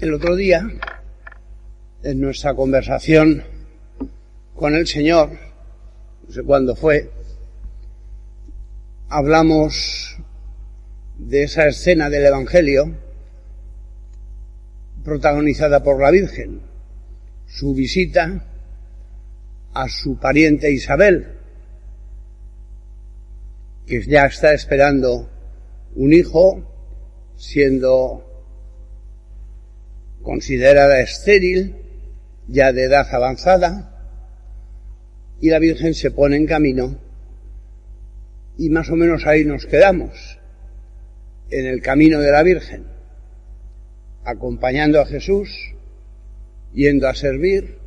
El otro día, en nuestra conversación con el Señor, no sé cuándo fue, hablamos de esa escena del Evangelio protagonizada por la Virgen, su visita a su pariente Isabel, que ya está esperando un hijo, siendo considerada estéril, ya de edad avanzada, y la Virgen se pone en camino y más o menos ahí nos quedamos, en el camino de la Virgen, acompañando a Jesús, yendo a servir.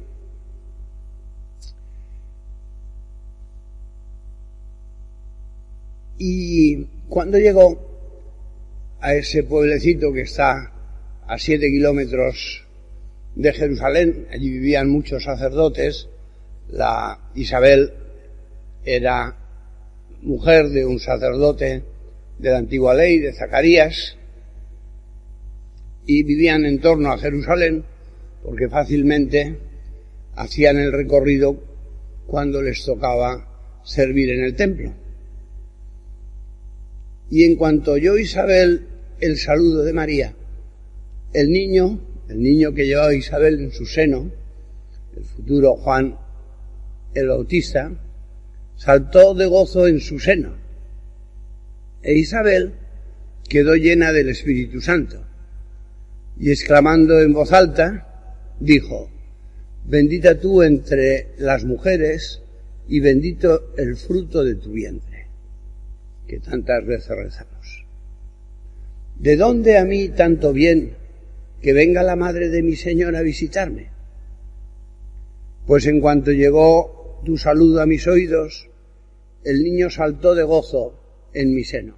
Y cuando llegó a ese pueblecito que está a siete kilómetros de Jerusalén. Allí vivían muchos sacerdotes. La Isabel era mujer de un sacerdote de la antigua ley, de Zacarías, y vivían en torno a Jerusalén porque fácilmente hacían el recorrido cuando les tocaba servir en el templo. Y en cuanto oyó Isabel el saludo de María, el niño, el niño que llevaba Isabel en su seno, el futuro Juan el Bautista, saltó de gozo en su seno. E Isabel quedó llena del Espíritu Santo y exclamando en voz alta, dijo, bendita tú entre las mujeres y bendito el fruto de tu vientre, que tantas veces rezamos. ¿De dónde a mí tanto bien que venga la madre de mi Señor a visitarme. Pues en cuanto llegó tu saludo a mis oídos, el niño saltó de gozo en mi seno.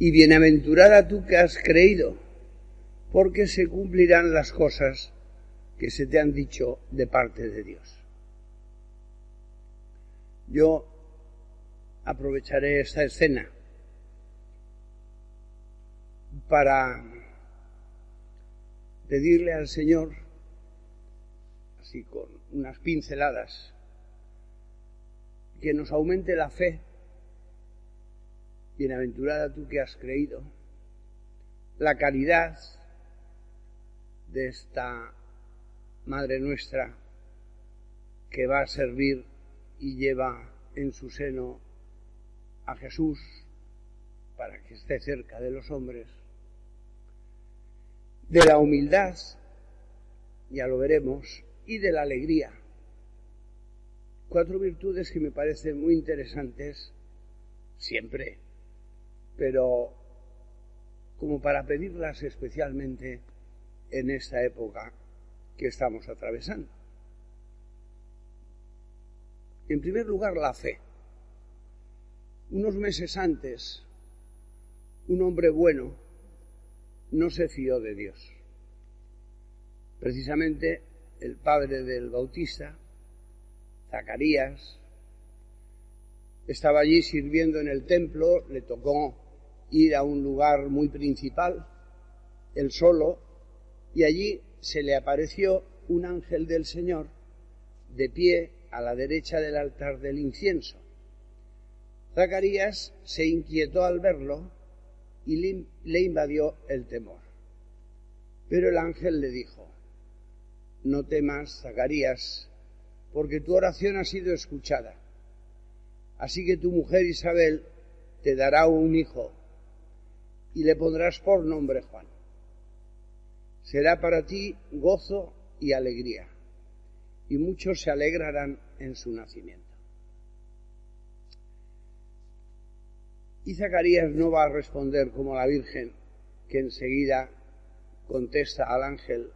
Y bienaventurada tú que has creído, porque se cumplirán las cosas que se te han dicho de parte de Dios. Yo aprovecharé esta escena para pedirle al Señor, así con unas pinceladas, que nos aumente la fe. Bienaventurada tú que has creído, la caridad de esta Madre nuestra que va a servir y lleva en su seno a Jesús para que esté cerca de los hombres de la humildad, ya lo veremos, y de la alegría. Cuatro virtudes que me parecen muy interesantes siempre, pero como para pedirlas especialmente en esta época que estamos atravesando. En primer lugar, la fe. Unos meses antes, un hombre bueno, no se fió de Dios. Precisamente el padre del Bautista, Zacarías, estaba allí sirviendo en el templo, le tocó ir a un lugar muy principal, él solo, y allí se le apareció un ángel del Señor de pie a la derecha del altar del incienso. Zacarías se inquietó al verlo y le invadió el temor. Pero el ángel le dijo, no temas, Zacarías, porque tu oración ha sido escuchada. Así que tu mujer Isabel te dará un hijo y le pondrás por nombre Juan. Será para ti gozo y alegría, y muchos se alegrarán en su nacimiento. Y Zacarías no va a responder como la Virgen, que enseguida contesta al ángel,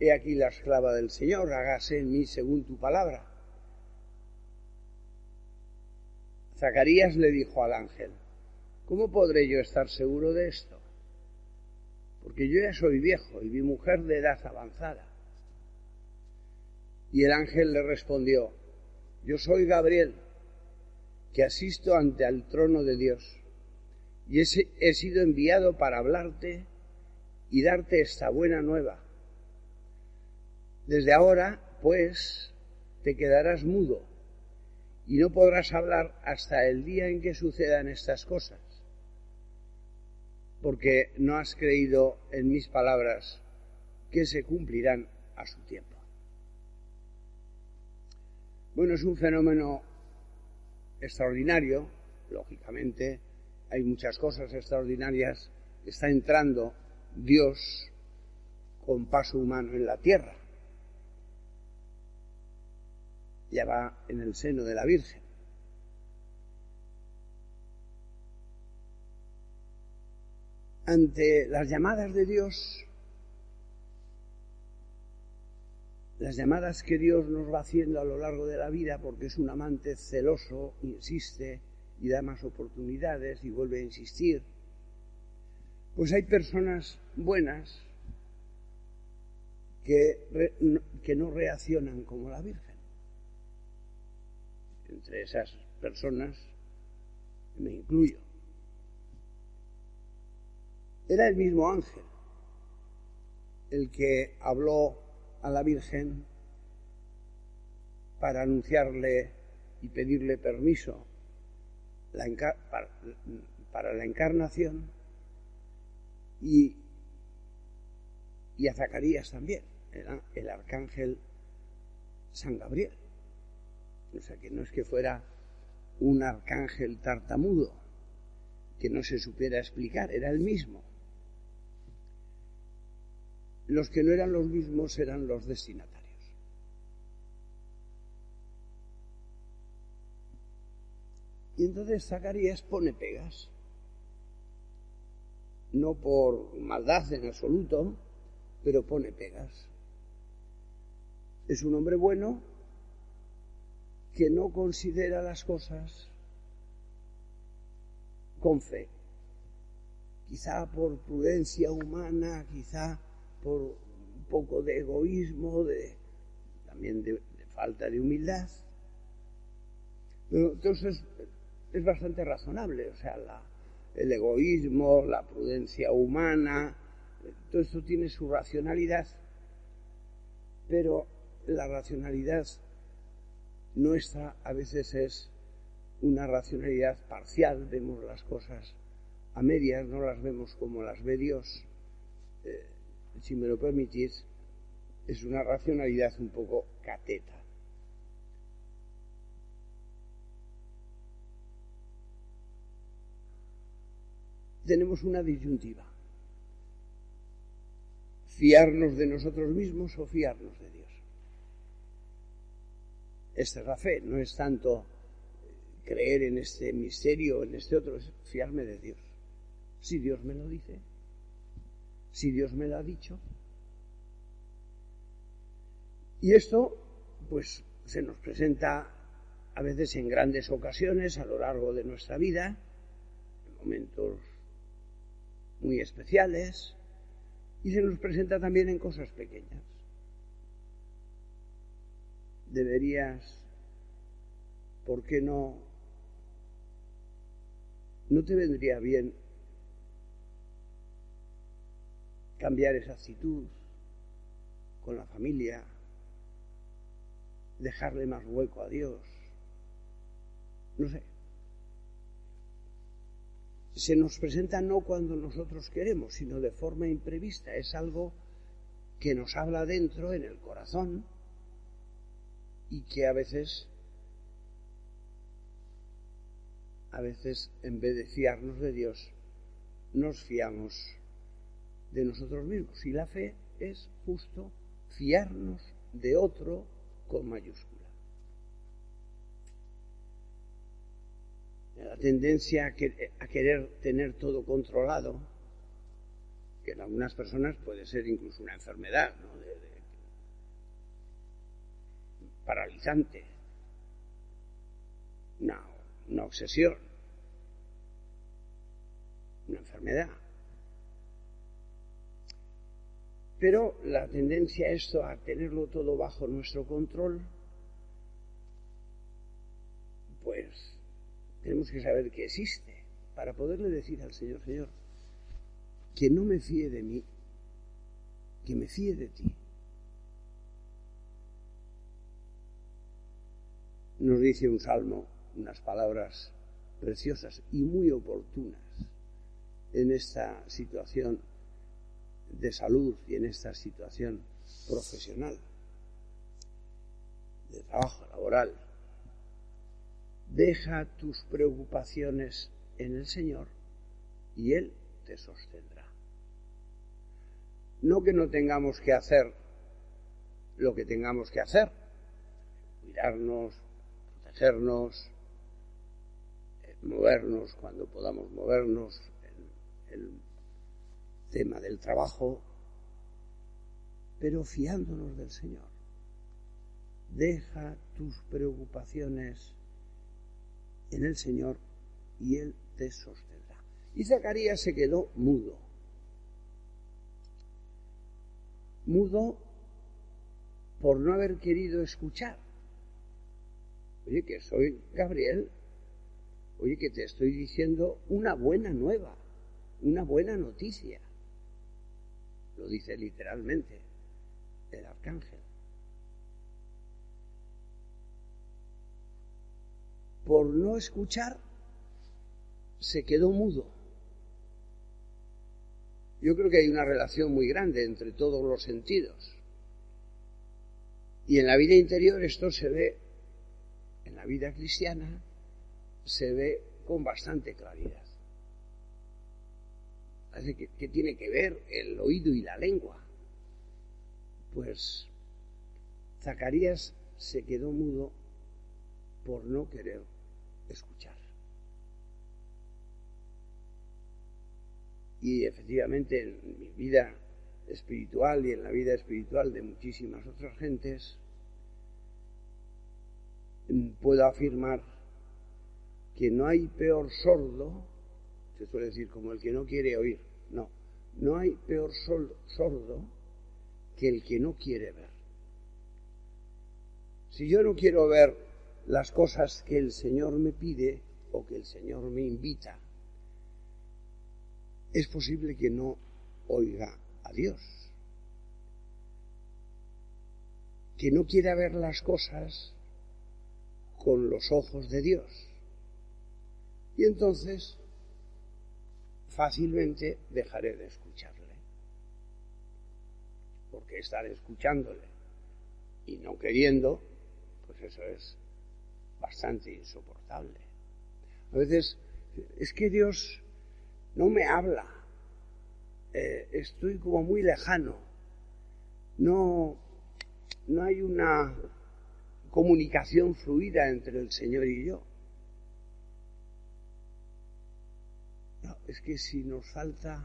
He aquí la esclava del Señor, hágase en mí según tu palabra. Zacarías le dijo al ángel, ¿cómo podré yo estar seguro de esto? Porque yo ya soy viejo y mi mujer de edad avanzada. Y el ángel le respondió, yo soy Gabriel, que asisto ante el trono de Dios, y he sido enviado para hablarte y darte esta buena nueva. Desde ahora, pues, te quedarás mudo y no podrás hablar hasta el día en que sucedan estas cosas, porque no has creído en mis palabras que se cumplirán a su tiempo. Bueno, es un fenómeno extraordinario, lógicamente, hay muchas cosas extraordinarias, está entrando Dios con paso humano en la tierra. Ya va en el seno de la Virgen. Ante las llamadas de Dios, las llamadas que Dios nos va haciendo a lo largo de la vida, porque es un amante celoso, insiste y da más oportunidades y vuelve a insistir, pues hay personas buenas que, que no reaccionan como la Virgen. Entre esas personas me incluyo. Era el mismo ángel el que habló a la Virgen para anunciarle y pedirle permiso para la encarnación y, y a Zacarías también, el, arcángel San Gabriel. O sea, que no es que fuera un arcángel tartamudo, que no se supiera explicar, era el mismo. Los que no eran los mismos eran los destinatarios. Y entonces Zacarías pone pegas no por maldad en absoluto, pero pone pegas. Es un hombre bueno que no considera las cosas con fe. Quizá por prudencia humana, quizá por un poco de egoísmo, de, también de, falta de humildad. Pero entonces es bastante razonable, o sea, el egoísmo, la prudencia humana, todo esto tiene su racionalidad, pero la racionalidad nuestra a veces es una racionalidad parcial, vemos las cosas a medias, no las vemos como las ve Dios. Eh, si me lo permitís, es una racionalidad un poco cateta. Tenemos una disyuntiva. Fiarnos de nosotros mismos o fiarnos de Dios. Esta es la fe, no es tanto creer en este misterio en este otro, es fiarme de Dios. Si Dios me lo dice, si Dios me lo ha dicho. Y esto, pues, se nos presenta a veces en grandes ocasiones a lo largo de nuestra vida, en momentos muy especiales y se nos presenta también en cosas pequeñas. Deberías, ¿por qué no? ¿No te vendría bien cambiar esa actitud con la familia, dejarle más hueco a Dios. No sé. Se nos presenta no cuando nosotros queremos, sino de forma imprevista. Es algo que nos habla dentro, en el corazón, y que a veces, a veces, en vez de fiarnos de Dios, nos fiamos de nosotros mismos. Y la fe es justo fiarnos de otro con mayúscula. La tendencia a, querer tener todo controlado, que en algunas personas puede ser incluso una enfermedad, ¿no? paralizante, una obsesión, una enfermedad. Pero la tendencia a esto, a tenerlo todo bajo nuestro control, pues tenemos que saber que existe para poderle decir al Señor, Señor, que no me fíe de mí, que me fíe de ti. Nos dice un salmo unas palabras preciosas y muy oportunas en esta situación de salud y en esta situación profesional, de trabajo laboral. Deja tus preocupaciones en el Señor y Él te sostendrá. No que no tengamos que hacer lo que tengamos que hacer, cuidarnos, protegernos, eh, movernos cuando podamos movernos, el tema del trabajo, pero fiándonos del Señor. Deja tus preocupaciones en el Señor y Él te sostendrá. Y Zacarías se quedó mudo. Mudo por no haber querido escuchar. Oye, que soy Gabriel. Oye, que te estoy diciendo una buena nueva, una buena noticia lo dice literalmente el arcángel. Por no escuchar, se quedó mudo. Yo creo que hay una relación muy grande entre todos los sentidos. Y en la vida interior esto se ve, en la vida cristiana, se ve con bastante claridad que, tiene que ver el oído y la lengua. Pues Zacarías se quedó mudo por no querer escuchar. Y efectivamente en mi vida espiritual y en la vida espiritual de muchísimas otras gentes, puedo afirmar que no hay peor sordo se suele decir como el que no quiere oír. No, no hay peor sordo que el que no quiere ver. Si yo no quiero ver las cosas que el Señor me pide o que el Señor me invita, es posible que no oiga a Dios. Que no quiera ver las cosas con los ojos de Dios. Y entonces fácilmente dejaré de escucharle. Porque estar escuchándole y no queriendo, pues eso es bastante insoportable. A veces es que Dios no me habla, eh, estoy como muy lejano, no, no hay una comunicación fluida entre el Señor y yo. es que si nos falta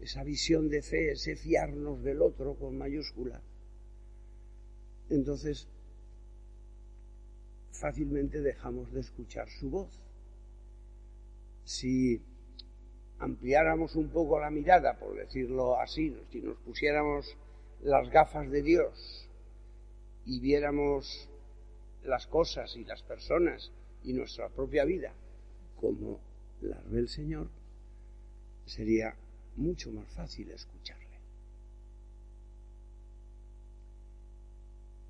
esa visión de fe, ese fiarnos del otro con mayúscula, entonces fácilmente dejamos de escuchar su voz. Si ampliáramos un poco la mirada, por decirlo así, si nos pusiéramos las gafas de Dios y viéramos las cosas y las personas y nuestra propia vida como las ve el Señor, sería mucho más fácil escucharle.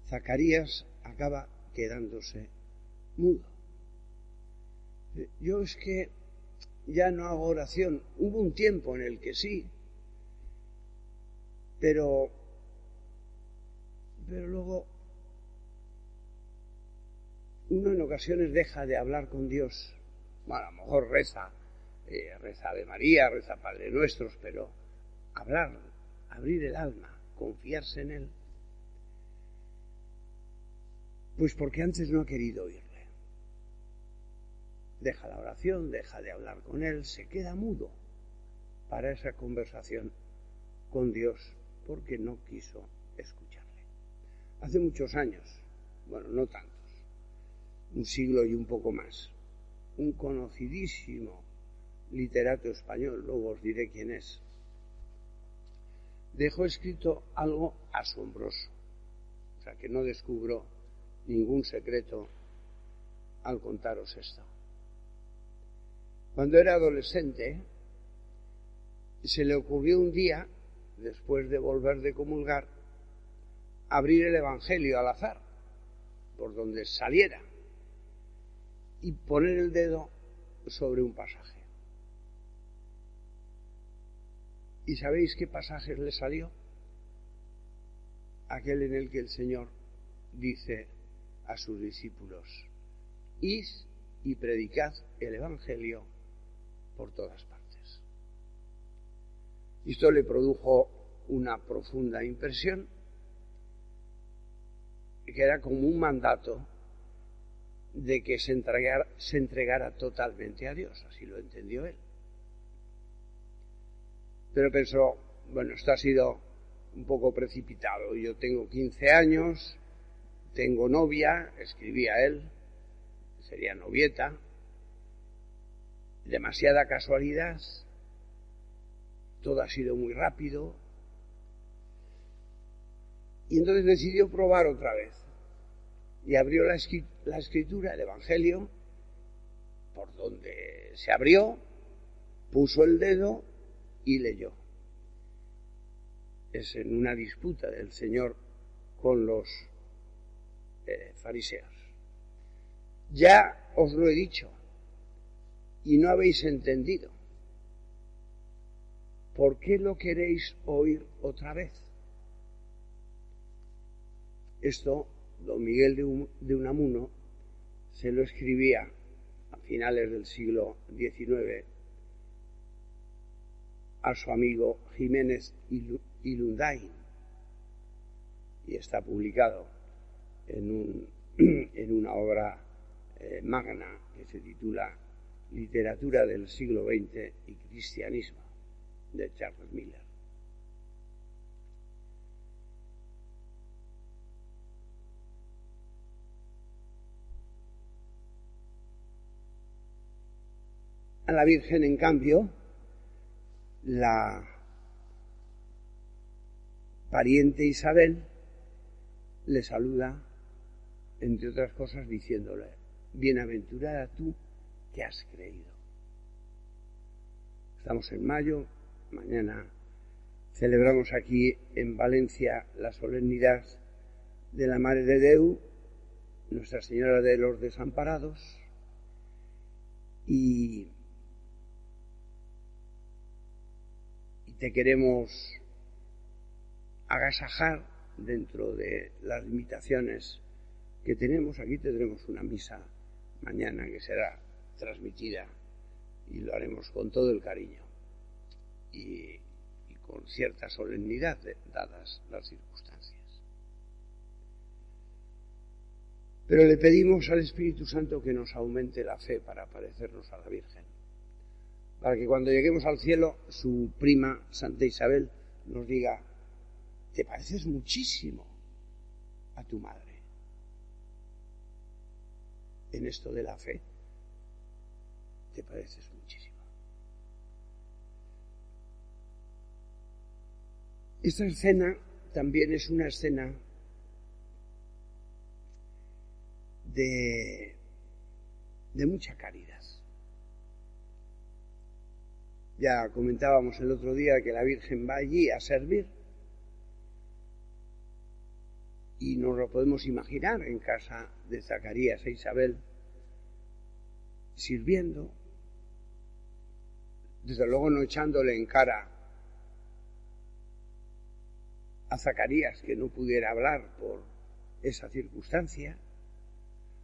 Zacarías acaba quedándose mudo. Yo es que ya no hago oración. Hubo un tiempo en el que sí, pero, pero luego uno en ocasiones deja de hablar con Dios. Bueno, a lo mejor reza, eh, reza de María, reza Padre Nuestros, pero hablar, abrir el alma, confiarse en Él. Pues porque antes no ha querido oírle. Deja la oración, deja de hablar con Él, se queda mudo para esa conversación con Dios porque no quiso escucharle. Hace muchos años, bueno, no tantos, un siglo y un poco más, un conocidísimo literato español, luego os diré quién es, dejó escrito algo asombroso, o sea que no descubro ningún secreto al contaros esto. Cuando era adolescente, se le ocurrió un día, después de volver de comulgar, abrir el Evangelio al azar, por donde saliera, y poner el dedo sobre un pasaje. ¿Y sabéis qué pasaje le salió? Aquel en el que el Señor dice a sus discípulos, id y predicad el Evangelio por todas partes. Esto le produjo una profunda impresión, que era como un mandato de que se entregara, se entregara totalmente a Dios, así lo entendió él. Pero pensó, bueno, esto ha sido un poco precipitado. Yo tengo 15 años, tengo novia, escribía él, sería novieta, demasiada casualidad, todo ha sido muy rápido. Y entonces decidió probar otra vez. Y abrió la, escritura, el Evangelio, por donde se abrió, puso el dedo y leyó. Es en una disputa del Señor con los eh, fariseos. Ya os lo he dicho, y no habéis entendido. ¿Por qué lo queréis oír otra vez? Esto, don Miguel de Unamuno se lo escribía a finales del siglo XIX a su amigo Jiménez Ilundain y está publicado en, un, en una obra eh, magna que se titula Literatura del siglo XX y Cristianismo de Charles Miller. A la Virgen, en cambio, la pariente Isabel le saluda, entre otras cosas, diciéndole, bienaventurada tú has creído. Estamos en mayo, mañana celebramos aquí en Valencia la solemnidad de la Madre de Deu, Nuestra Señora de los Desamparados, y, y te queremos agasajar dentro de las limitaciones que tenemos. Aquí tendremos una misa mañana que será transmitida y lo haremos con todo el cariño y, con cierta solemnidad dadas las circunstancias. Pero le pedimos al Espíritu Santo que nos aumente la fe para parecernos a la Virgen, para que cuando lleguemos al cielo su prima Santa Isabel nos diga, te pareces muchísimo a tu madre en esto de la fe te pareces muchísimo. Esta escena también es una escena de, de mucha caridad. Ya comentábamos el otro día que la Virgen va allí a servir Y nos lo podemos imaginar en casa de Zacarías e Isabel, sirviendo, desde luego no echándole en cara a Zacarías que no pudiera hablar por esa circunstancia,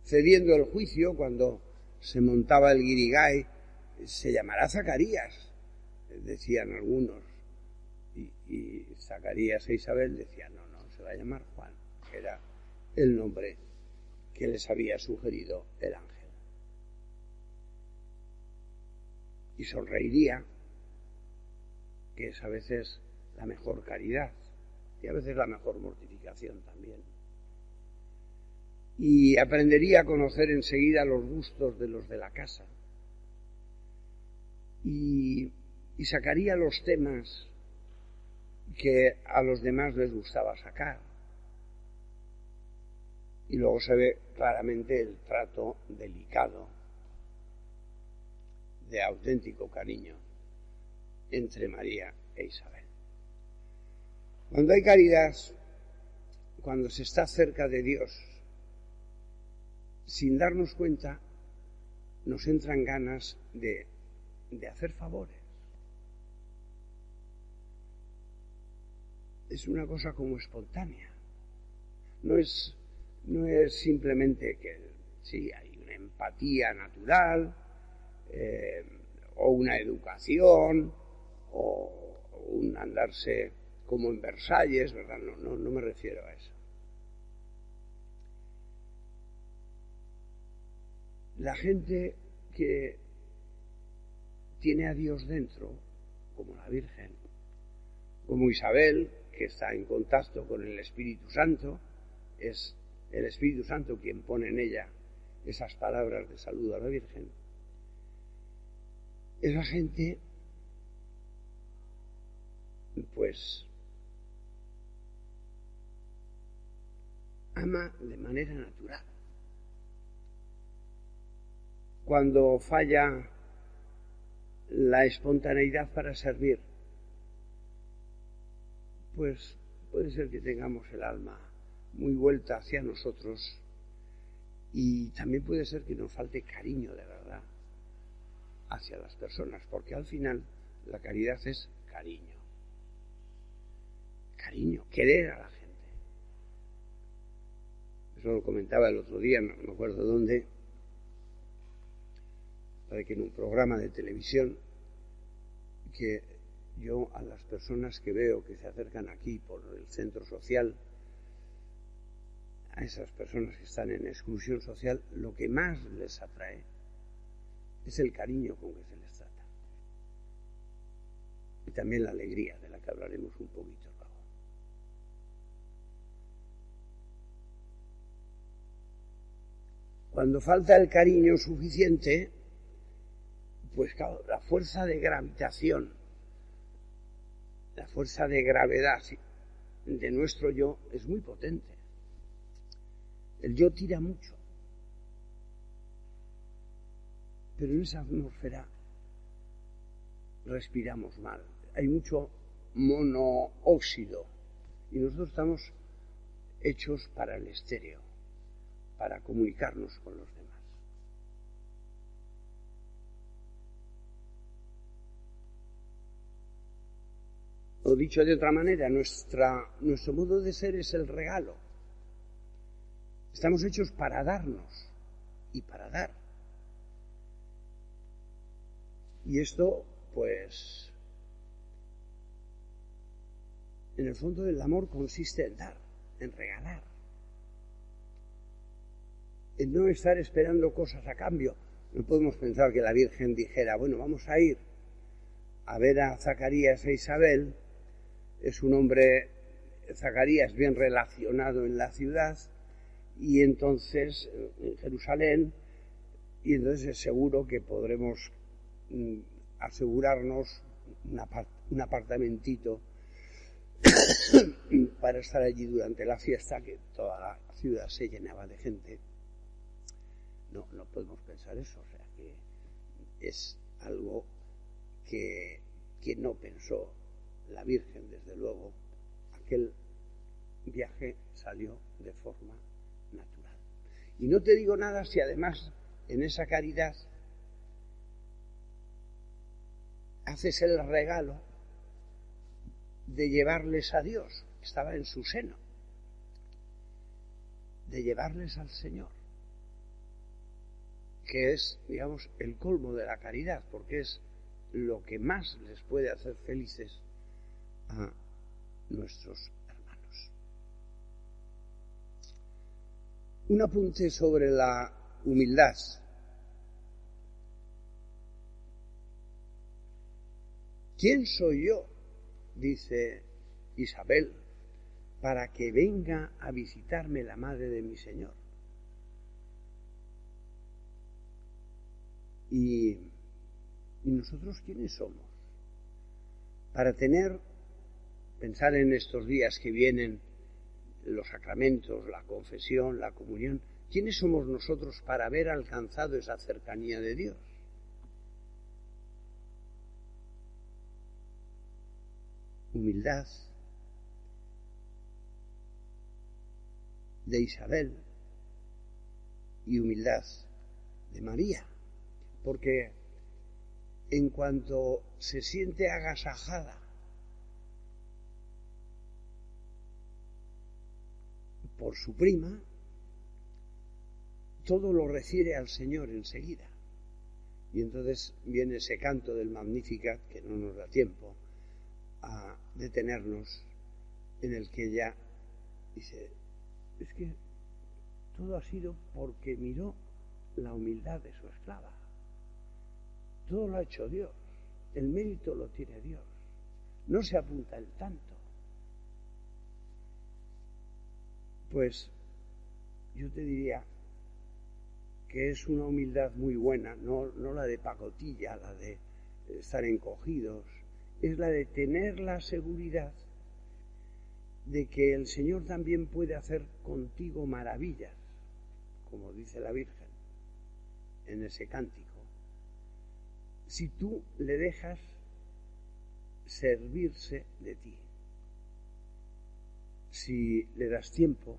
cediendo el juicio cuando se montaba el guirigay, se llamará Zacarías, decían algunos, y, Zacarías e Isabel decían, no, no, se va a llamar Juan, que era el nombre que les había sugerido el ángel. Y sonreiría, que es a veces la mejor caridad y a veces la mejor mortificación también. Y aprendería a conocer enseguida los gustos de los de la casa. Y, y sacaría los temas que a los demás les gustaba sacar. Y luego se ve claramente el trato delicado, de auténtico cariño entre María e Isabel. Cuando hay caridad, cuando se está cerca de Dios, sin darnos cuenta, nos entran ganas de, de hacer favores. Es una cosa como espontánea. No es, no es simplemente que sí, hay una empatía natural, eh, o una educación, o un andarse como en Versalles, ¿verdad? No, no, no me refiero a eso. La gente que tiene a Dios dentro, como la Virgen, como Isabel, que está en contacto con el Espíritu Santo, es el Espíritu Santo quien pone en ella esas palabras de saludo a la Virgen. Esa gente, pues, ama de manera natural. Cuando falla la espontaneidad para servir, pues puede ser que tengamos el alma muy vuelta hacia nosotros y también puede ser que nos falte cariño de verdad hacia las personas, porque al final la caridad es cariño. Cariño, querer a la gente. Eso lo comentaba el otro día, no me acuerdo dónde, para que en un programa de televisión, que yo a las personas que veo que se acercan aquí por el centro social, a esas personas que están en exclusión social, lo que más les atrae es el cariño con que se les trata. Y también la alegría, de la que hablaremos un poquito luego. Cuando falta el cariño suficiente, pues la fuerza de gravitación, la fuerza de gravedad de nuestro yo es muy potente. El yo tira mucho. Pero en esa atmósfera respiramos mal. Hay mucho monóxido y nosotros estamos hechos para el estéreo, para comunicarnos con los demás. O dicho de otra manera, nuestro modo de ser es el regalo. Estamos hechos para darnos y para dar. Y esto, pues, en el fondo el amor consiste en dar, en regalar, en no estar esperando cosas a cambio. No podemos pensar que la Virgen dijera, bueno, vamos a ir a ver a Zacarías e Isabel es un hombre, Zacarías, bien relacionado en la ciudad, y entonces en Jerusalén, y entonces es seguro que podremos mm, asegurarnos un apartamentito para estar allí durante la fiesta, que toda la ciudad se llenaba de gente. No, no podemos pensar eso, o sea que es algo que, que no pensó la Virgen, desde luego, aquel viaje salió de forma natural. Y no te digo nada si además en esa caridad haces el regalo de llevarles a Dios, estaba en su seno, de llevarles al Señor, que es, digamos, el colmo de la caridad, porque es lo que más les puede hacer felices a nuestros hermanos. Un apunte sobre la humildad. ¿Quién soy yo? dice Isabel, para que venga a visitarme la madre de mi Señor. Y, ¿Y nosotros quiénes somos? Para tener, pensar en estos días que vienen, los sacramentos, la confesión, la comunión, ¿quiénes somos nosotros para haber alcanzado esa cercanía de Dios? Humildad de Isabel y humildad de María, porque en cuanto se siente agasajada por su prima, todo lo refiere al Señor enseguida. Y entonces viene ese canto del Magnificat, que no nos da tiempo, a detenernos en el que ella dice, es que todo ha sido porque miró la humildad de su esclava. Todo lo ha hecho Dios. El mérito lo tiene Dios. No se apunta el tanto. Pues yo te diría que es una humildad muy buena, no, no la de pacotilla, la de estar encogidos, es la de tener la seguridad de que el Señor también puede hacer contigo maravillas, como dice la Virgen en ese cántico, si tú le dejas servirse de ti, si le das tiempo,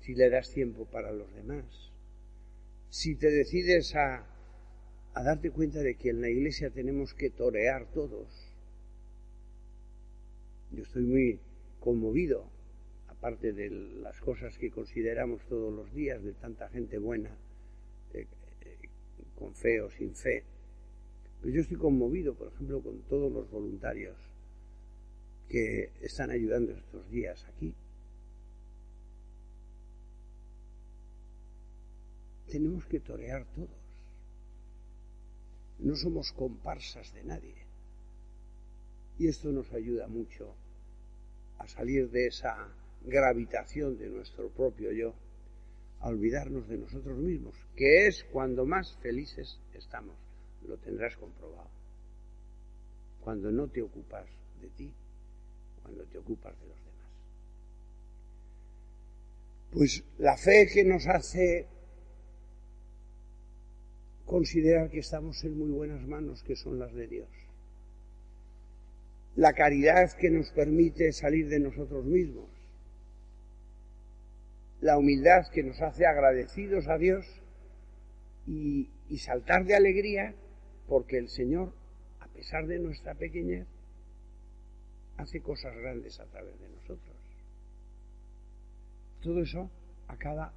si le das tiempo para los demás, si te decides a a darte cuenta de que en la iglesia tenemos que torear todos. Yo estoy muy conmovido, aparte de las cosas que consideramos todos los días, de tanta gente buena, eh, eh, con fe o sin fe. Pero yo estoy conmovido, por ejemplo, con todos los voluntarios que están ayudando estos días aquí. Tenemos que torear todos. No somos comparsas de nadie. Y esto nos ayuda mucho a salir de esa gravitación de nuestro propio yo, a olvidarnos de nosotros mismos, que es cuando más felices estamos. Lo tendrás comprobado. Cuando no te ocupas de ti, cuando te ocupas de los demás. Pues la fe que nos hace considerar que estamos en muy buenas manos, que son las de Dios. La caridad que nos permite salir de nosotros mismos. La humildad que nos hace agradecidos a Dios y, saltar de alegría porque el Señor, a pesar de nuestra pequeñez, hace cosas grandes a través de nosotros. Todo eso acaba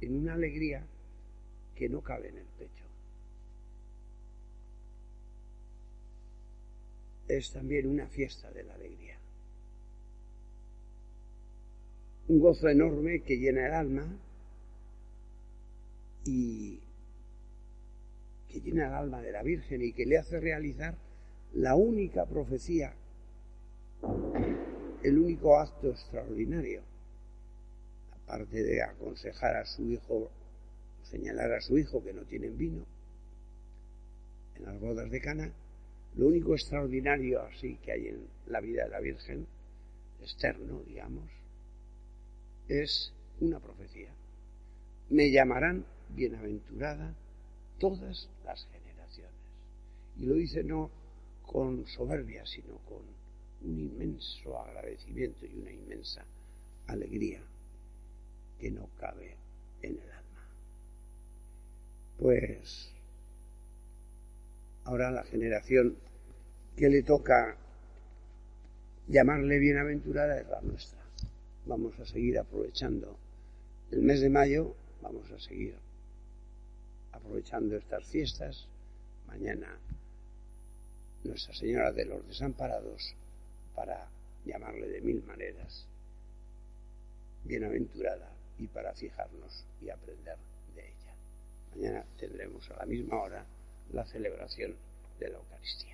en una alegría que no cabe en el pecho. Es también una fiesta de la alegría. Un gozo enorme que llena el alma y que llena el alma de la Virgen y que le hace realizar la única profecía, el único acto extraordinario, aparte de aconsejar a su hijo, señalar a su hijo que no tienen vino en las bodas de Cana, lo único extraordinario así que hay en la vida de la Virgen, externo, digamos, es una profecía. Me llamarán bienaventurada todas las generaciones. Y lo dice no con soberbia, sino con un inmenso agradecimiento y una inmensa alegría que no cabe en el alma. Pues ahora la generación que le toca llamarle bienaventurada es la nuestra. Vamos a seguir aprovechando el mes de mayo, vamos a seguir aprovechando estas fiestas. Mañana Nuestra Señora de los Desamparados para llamarle de mil maneras bienaventurada y para fijarnos y aprender de ella. Mañana tendremos a la misma hora la celebración de la Eucaristía.